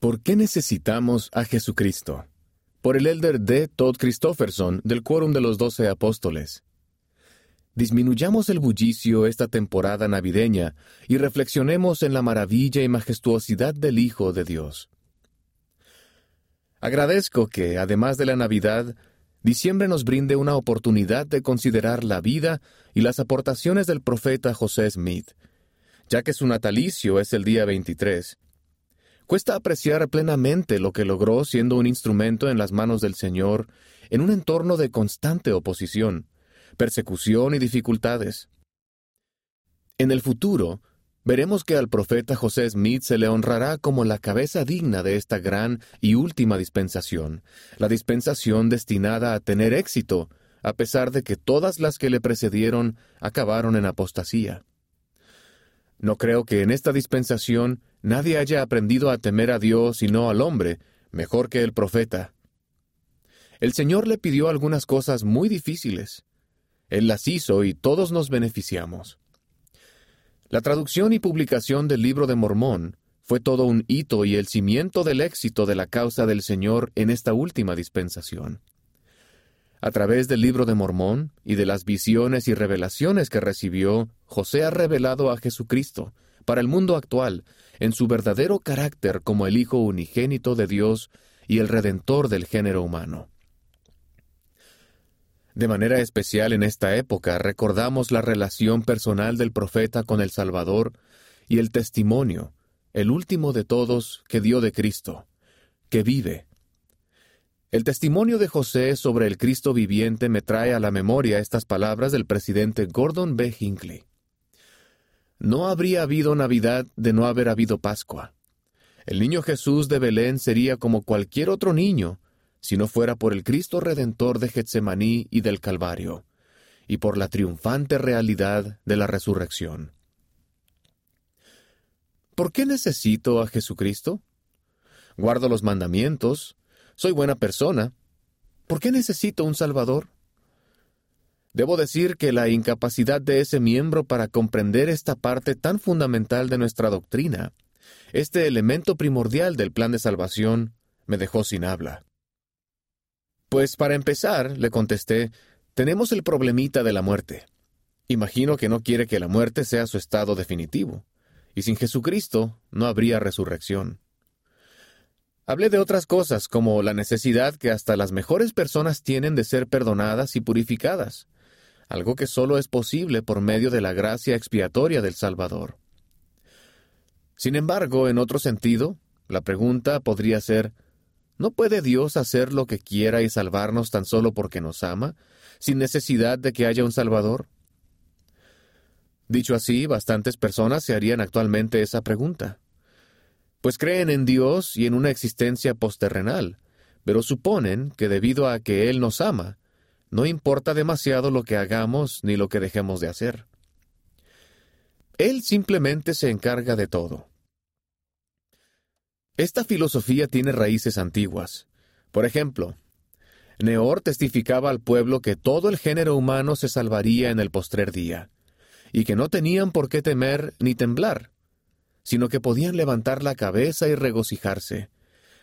¿Por qué necesitamos a Jesucristo? Por el elder D. Todd Christofferson del Quórum de los Doce Apóstoles. Disminuyamos el bullicio esta temporada navideña y reflexionemos en la maravilla y majestuosidad del Hijo de Dios. Agradezco que, además de la Navidad, diciembre nos brinde una oportunidad de considerar la vida y las aportaciones del profeta José Smith, ya que su natalicio es el día 23 Cuesta apreciar plenamente lo que logró siendo un instrumento en las manos del Señor en un entorno de constante oposición, persecución y dificultades. En el futuro, veremos que al profeta José Smith se le honrará como la cabeza digna de esta gran y última dispensación, la dispensación destinada a tener éxito, a pesar de que todas las que le precedieron acabaron en apostasía. No creo que en esta dispensación nadie haya aprendido a temer a Dios y no al hombre, mejor que el profeta. El Señor le pidió algunas cosas muy difíciles. Él las hizo y todos nos beneficiamos. La traducción y publicación del libro de Mormón fue todo un hito y el cimiento del éxito de la causa del Señor en esta última dispensación. A través del libro de Mormón y de las visiones y revelaciones que recibió, José ha revelado a Jesucristo para el mundo actual en su verdadero carácter como el Hijo unigénito de Dios y el Redentor del género humano. De manera especial en esta época recordamos la relación personal del profeta con el Salvador y el testimonio, el último de todos, que dio de Cristo, que vive, el testimonio de José sobre el Cristo viviente me trae a la memoria estas palabras del presidente Gordon B. Hinckley. No habría habido Navidad de no haber habido Pascua. El niño Jesús de Belén sería como cualquier otro niño, si no fuera por el Cristo Redentor de Getsemaní y del Calvario, y por la triunfante realidad de la resurrección. ¿Por qué necesito a Jesucristo? Guardo los mandamientos, soy buena persona. ¿Por qué necesito un Salvador? Debo decir que la incapacidad de ese miembro para comprender esta parte tan fundamental de nuestra doctrina, este elemento primordial del plan de salvación, me dejó sin habla. Pues para empezar, le contesté, tenemos el problemita de la muerte. Imagino que no quiere que la muerte sea su estado definitivo, y sin Jesucristo no habría resurrección. Hablé de otras cosas, como la necesidad que hasta las mejores personas tienen de ser perdonadas y purificadas, algo que solo es posible por medio de la gracia expiatoria del Salvador. Sin embargo, en otro sentido, la pregunta podría ser, ¿no puede Dios hacer lo que quiera y salvarnos tan solo porque nos ama, sin necesidad de que haya un Salvador? Dicho así, bastantes personas se harían actualmente esa pregunta pues creen en Dios y en una existencia posterrenal, pero suponen que debido a que Él nos ama, no importa demasiado lo que hagamos ni lo que dejemos de hacer. Él simplemente se encarga de todo. Esta filosofía tiene raíces antiguas. Por ejemplo, Neor testificaba al pueblo que todo el género humano se salvaría en el postrer día, y que no tenían por qué temer ni temblar, sino que podían levantar la cabeza y regocijarse,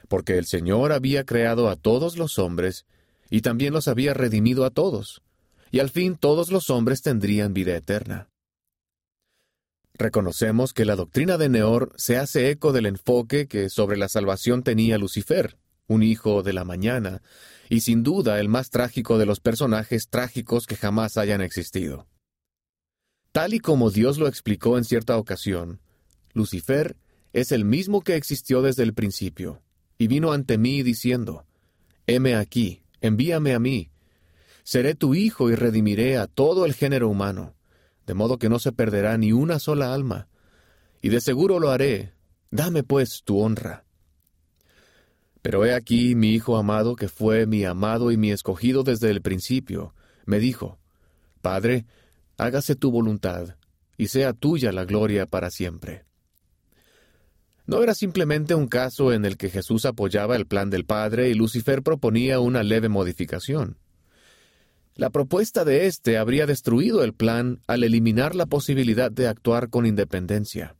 porque el Señor había creado a todos los hombres, y también los había redimido a todos, y al fin todos los hombres tendrían vida eterna. Reconocemos que la doctrina de Neor se hace eco del enfoque que sobre la salvación tenía Lucifer, un hijo de la mañana, y sin duda el más trágico de los personajes trágicos que jamás hayan existido. Tal y como Dios lo explicó en cierta ocasión, Lucifer es el mismo que existió desde el principio, y vino ante mí diciendo, Heme aquí, envíame a mí. Seré tu hijo y redimiré a todo el género humano, de modo que no se perderá ni una sola alma. Y de seguro lo haré. Dame pues tu honra. Pero he aquí mi hijo amado, que fue mi amado y mi escogido desde el principio, me dijo, Padre, hágase tu voluntad, y sea tuya la gloria para siempre. No era simplemente un caso en el que Jesús apoyaba el plan del Padre y Lucifer proponía una leve modificación. La propuesta de éste habría destruido el plan al eliminar la posibilidad de actuar con independencia.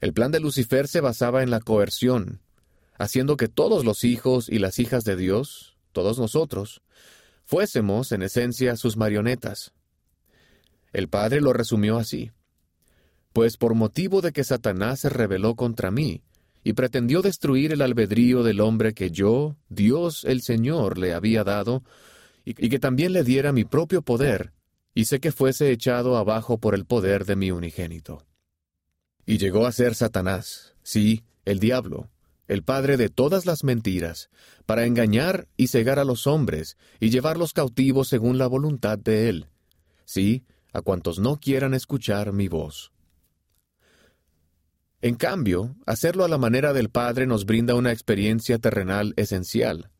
El plan de Lucifer se basaba en la coerción, haciendo que todos los hijos y las hijas de Dios, todos nosotros, fuésemos en esencia sus marionetas. El Padre lo resumió así. Pues por motivo de que Satanás se rebeló contra mí, y pretendió destruir el albedrío del hombre que yo, Dios el Señor, le había dado, y que también le diera mi propio poder, hice que fuese echado abajo por el poder de mi unigénito. Y llegó a ser Satanás, sí, el diablo, el padre de todas las mentiras, para engañar y cegar a los hombres y llevarlos cautivos según la voluntad de él, sí, a cuantos no quieran escuchar mi voz. En cambio, hacerlo a la manera del Padre nos brinda una experiencia terrenal esencial.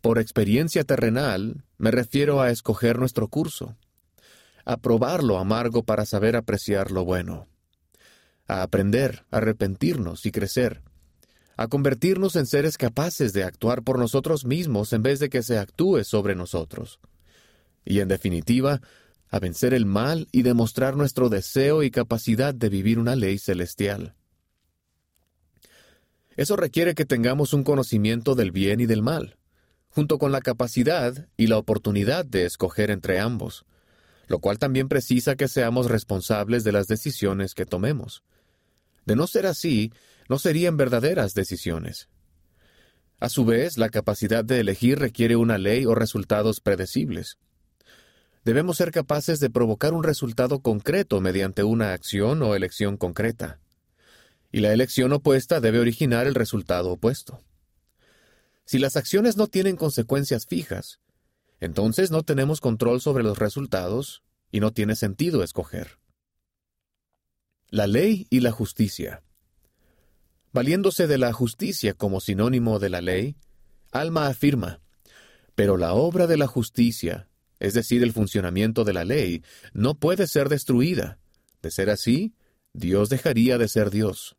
Por experiencia terrenal me refiero a escoger nuestro curso, a probar lo amargo para saber apreciar lo bueno, a aprender, a arrepentirnos y crecer, a convertirnos en seres capaces de actuar por nosotros mismos en vez de que se actúe sobre nosotros. Y en definitiva, a vencer el mal y demostrar nuestro deseo y capacidad de vivir una ley celestial. Eso requiere que tengamos un conocimiento del bien y del mal, junto con la capacidad y la oportunidad de escoger entre ambos, lo cual también precisa que seamos responsables de las decisiones que tomemos. De no ser así, no serían verdaderas decisiones. A su vez, la capacidad de elegir requiere una ley o resultados predecibles. Debemos ser capaces de provocar un resultado concreto mediante una acción o elección concreta. Y la elección opuesta debe originar el resultado opuesto. Si las acciones no tienen consecuencias fijas, entonces no tenemos control sobre los resultados y no tiene sentido escoger. La ley y la justicia. Valiéndose de la justicia como sinónimo de la ley, Alma afirma, pero la obra de la justicia, es decir, el funcionamiento de la ley, no puede ser destruida. De ser así, Dios dejaría de ser Dios.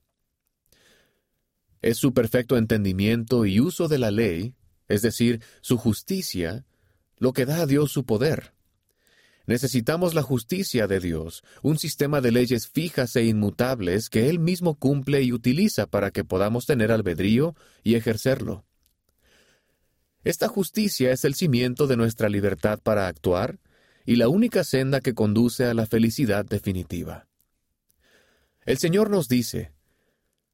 Es su perfecto entendimiento y uso de la ley, es decir, su justicia, lo que da a Dios su poder. Necesitamos la justicia de Dios, un sistema de leyes fijas e inmutables que Él mismo cumple y utiliza para que podamos tener albedrío y ejercerlo. Esta justicia es el cimiento de nuestra libertad para actuar y la única senda que conduce a la felicidad definitiva. El Señor nos dice,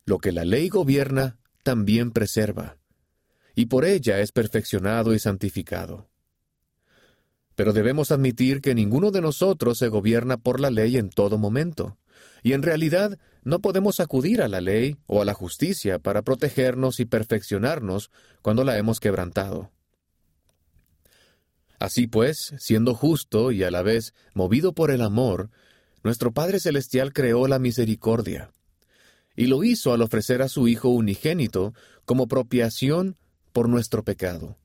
lo que la ley gobierna, también preserva, y por ella es perfeccionado y santificado. Pero debemos admitir que ninguno de nosotros se gobierna por la ley en todo momento, y en realidad no podemos acudir a la ley o a la justicia para protegernos y perfeccionarnos cuando la hemos quebrantado. Así pues, siendo justo y a la vez movido por el amor, nuestro Padre Celestial creó la misericordia, y lo hizo al ofrecer a su Hijo unigénito como propiación por nuestro pecado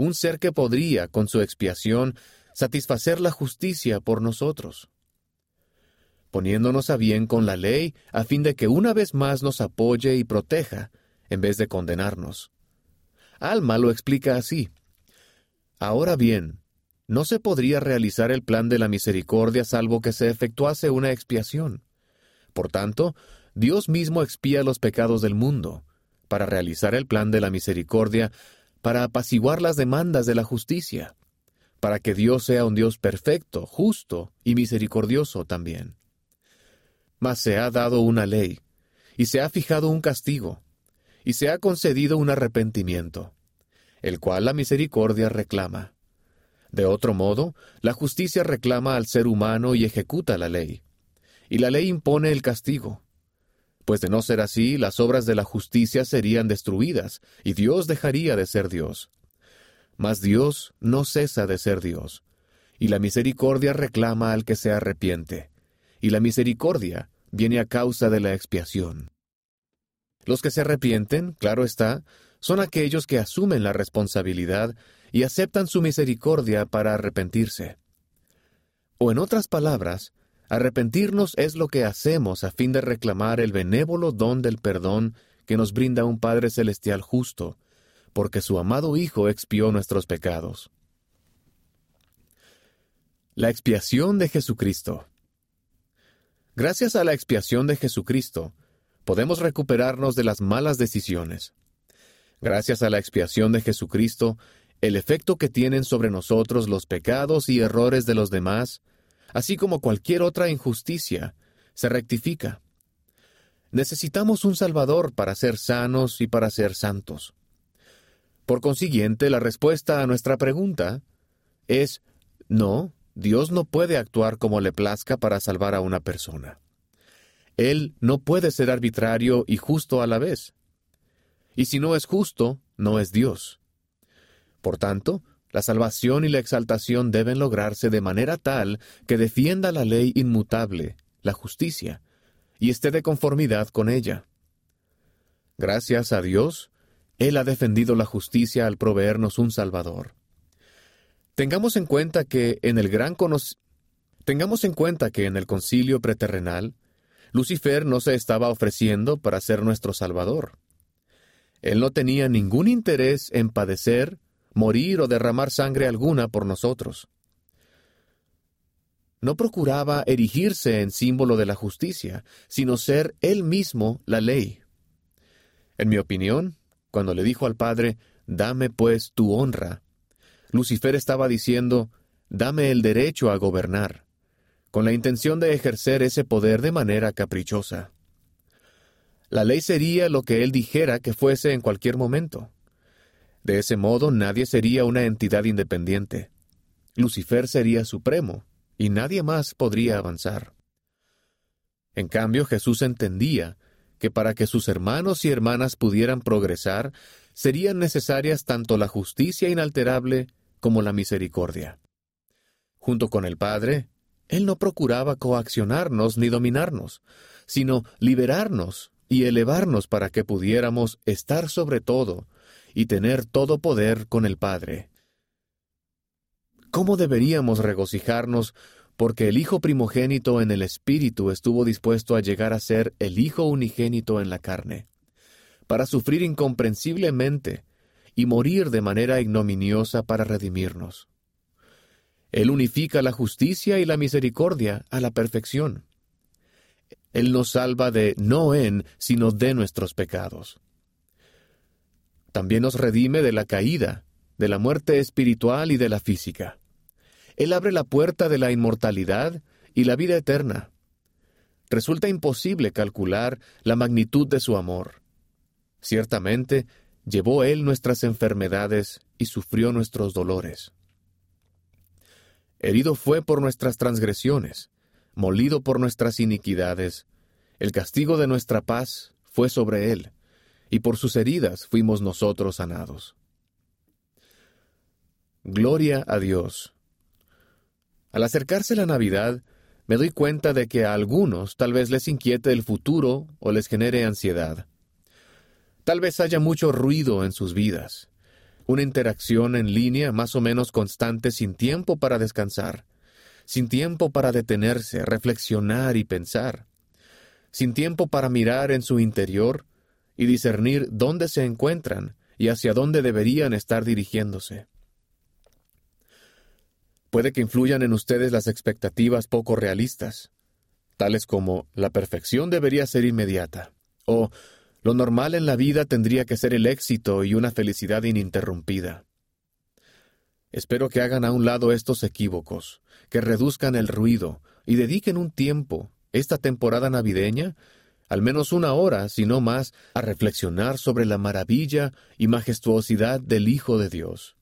un ser que podría, con su expiación, satisfacer la justicia por nosotros, poniéndonos a bien con la ley a fin de que una vez más nos apoye y proteja, en vez de condenarnos. Alma lo explica así. Ahora bien, no se podría realizar el plan de la misericordia salvo que se efectuase una expiación. Por tanto, Dios mismo expía los pecados del mundo. Para realizar el plan de la misericordia, para apaciguar las demandas de la justicia, para que Dios sea un Dios perfecto, justo y misericordioso también. Mas se ha dado una ley, y se ha fijado un castigo, y se ha concedido un arrepentimiento, el cual la misericordia reclama. De otro modo, la justicia reclama al ser humano y ejecuta la ley, y la ley impone el castigo, pues de no ser así, las obras de la justicia serían destruidas, y Dios dejaría de ser Dios. Mas Dios no cesa de ser Dios, y la misericordia reclama al que se arrepiente, y la misericordia viene a causa de la expiación. Los que se arrepienten, claro está, son aquellos que asumen la responsabilidad y aceptan su misericordia para arrepentirse. O en otras palabras, Arrepentirnos es lo que hacemos a fin de reclamar el benévolo don del perdón que nos brinda un Padre Celestial justo, porque su amado Hijo expió nuestros pecados. La expiación de Jesucristo. Gracias a la expiación de Jesucristo, podemos recuperarnos de las malas decisiones. Gracias a la expiación de Jesucristo, el efecto que tienen sobre nosotros los pecados y errores de los demás, así como cualquier otra injusticia, se rectifica. Necesitamos un Salvador para ser sanos y para ser santos. Por consiguiente, la respuesta a nuestra pregunta es no, Dios no puede actuar como le plazca para salvar a una persona. Él no puede ser arbitrario y justo a la vez. Y si no es justo, no es Dios. Por tanto, la salvación y la exaltación deben lograrse de manera tal que defienda la ley inmutable, la justicia, y esté de conformidad con ella. Gracias a Dios, Él ha defendido la justicia al proveernos un Salvador. Tengamos en cuenta que en el gran Tengamos en cuenta que en el concilio preterrenal, Lucifer no se estaba ofreciendo para ser nuestro Salvador. Él no tenía ningún interés en padecer, morir o derramar sangre alguna por nosotros. No procuraba erigirse en símbolo de la justicia, sino ser él mismo la ley. En mi opinión, cuando le dijo al Padre, Dame pues tu honra, Lucifer estaba diciendo, Dame el derecho a gobernar, con la intención de ejercer ese poder de manera caprichosa. La ley sería lo que él dijera que fuese en cualquier momento. De ese modo nadie sería una entidad independiente. Lucifer sería supremo, y nadie más podría avanzar. En cambio, Jesús entendía que para que sus hermanos y hermanas pudieran progresar, serían necesarias tanto la justicia inalterable como la misericordia. Junto con el Padre, Él no procuraba coaccionarnos ni dominarnos, sino liberarnos y elevarnos para que pudiéramos estar sobre todo y tener todo poder con el Padre. ¿Cómo deberíamos regocijarnos porque el Hijo primogénito en el Espíritu estuvo dispuesto a llegar a ser el Hijo unigénito en la carne, para sufrir incomprensiblemente y morir de manera ignominiosa para redimirnos? Él unifica la justicia y la misericordia a la perfección. Él nos salva de no en, sino de nuestros pecados. También nos redime de la caída, de la muerte espiritual y de la física. Él abre la puerta de la inmortalidad y la vida eterna. Resulta imposible calcular la magnitud de su amor. Ciertamente, llevó Él nuestras enfermedades y sufrió nuestros dolores. Herido fue por nuestras transgresiones, molido por nuestras iniquidades. El castigo de nuestra paz fue sobre Él, y por sus heridas fuimos nosotros sanados. Gloria a Dios. Al acercarse la Navidad, me doy cuenta de que a algunos tal vez les inquiete el futuro o les genere ansiedad. Tal vez haya mucho ruido en sus vidas, una interacción en línea más o menos constante sin tiempo para descansar, sin tiempo para detenerse, reflexionar y pensar, sin tiempo para mirar en su interior y discernir dónde se encuentran y hacia dónde deberían estar dirigiéndose. Puede que influyan en ustedes las expectativas poco realistas, tales como la perfección debería ser inmediata, o lo normal en la vida tendría que ser el éxito y una felicidad ininterrumpida. Espero que hagan a un lado estos equívocos, que reduzcan el ruido y dediquen un tiempo, esta temporada navideña, al menos una hora, si no más, a reflexionar sobre la maravilla y majestuosidad del Hijo de Dios.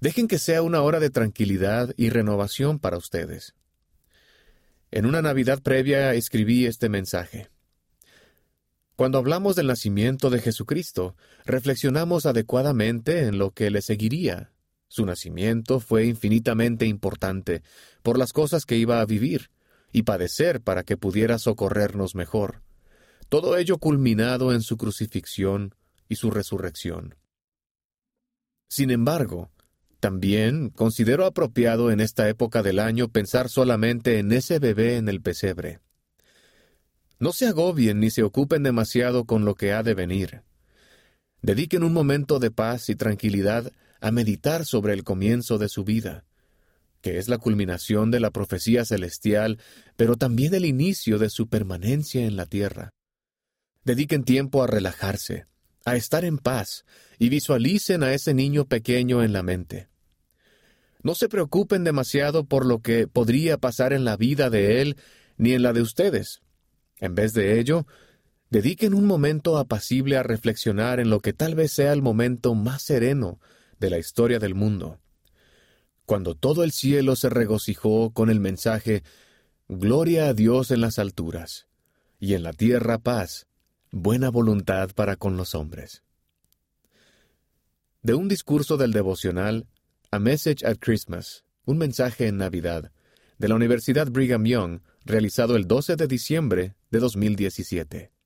Dejen que sea una hora de tranquilidad y renovación para ustedes. En una Navidad previa escribí este mensaje. Cuando hablamos del nacimiento de Jesucristo, reflexionamos adecuadamente en lo que le seguiría. Su nacimiento fue infinitamente importante por las cosas que iba a vivir y padecer para que pudiera socorrernos mejor. Todo ello culminado en su crucifixión y su resurrección. Sin embargo, también considero apropiado en esta época del año pensar solamente en ese bebé en el pesebre. No se agobien ni se ocupen demasiado con lo que ha de venir. Dediquen un momento de paz y tranquilidad a meditar sobre el comienzo de su vida, que es la culminación de la profecía celestial, pero también el inicio de su permanencia en la tierra. Dediquen tiempo a relajarse, a estar en paz y visualicen a ese niño pequeño en la mente. No se preocupen demasiado por lo que podría pasar en la vida de él ni en la de ustedes. En vez de ello, dediquen un momento apacible a reflexionar en lo que tal vez sea el momento más sereno de la historia del mundo. Cuando todo el cielo se regocijó con el mensaje Gloria a Dios en las alturas, y en la tierra paz, buena voluntad para con los hombres. De un discurso del devocional A Message at Christmas, un mensaje en Navidad, de la Universidad Brigham Young, realizado el 12 de diciembre de 2017.